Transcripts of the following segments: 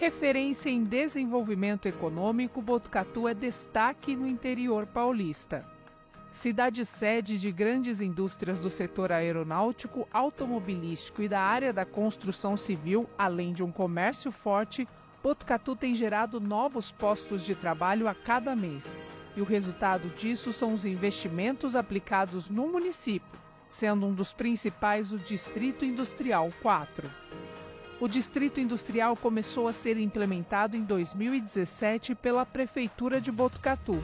Referência em desenvolvimento econômico, Botucatu é destaque no interior paulista. Cidade sede de grandes indústrias do setor aeronáutico, automobilístico e da área da construção civil, além de um comércio forte, Botucatu tem gerado novos postos de trabalho a cada mês. E o resultado disso são os investimentos aplicados no município, sendo um dos principais o Distrito Industrial 4. O Distrito Industrial começou a ser implementado em 2017 pela Prefeitura de Botucatu.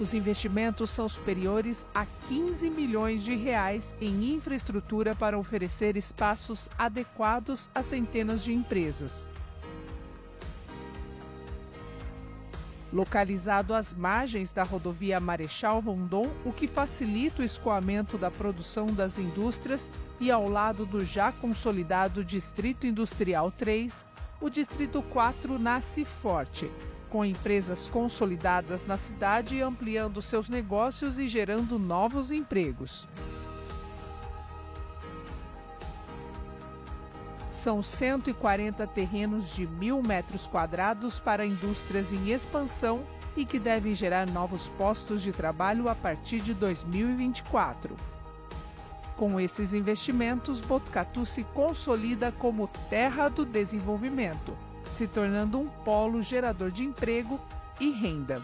Os investimentos são superiores a 15 milhões de reais em infraestrutura para oferecer espaços adequados a centenas de empresas. Localizado às margens da rodovia Marechal Rondon, o que facilita o escoamento da produção das indústrias e ao lado do já consolidado Distrito Industrial 3, o Distrito 4 nasce forte, com empresas consolidadas na cidade ampliando seus negócios e gerando novos empregos. São 140 terrenos de mil metros quadrados para indústrias em expansão e que devem gerar novos postos de trabalho a partir de 2024. Com esses investimentos, Botucatu se consolida como terra do desenvolvimento, se tornando um polo gerador de emprego e renda.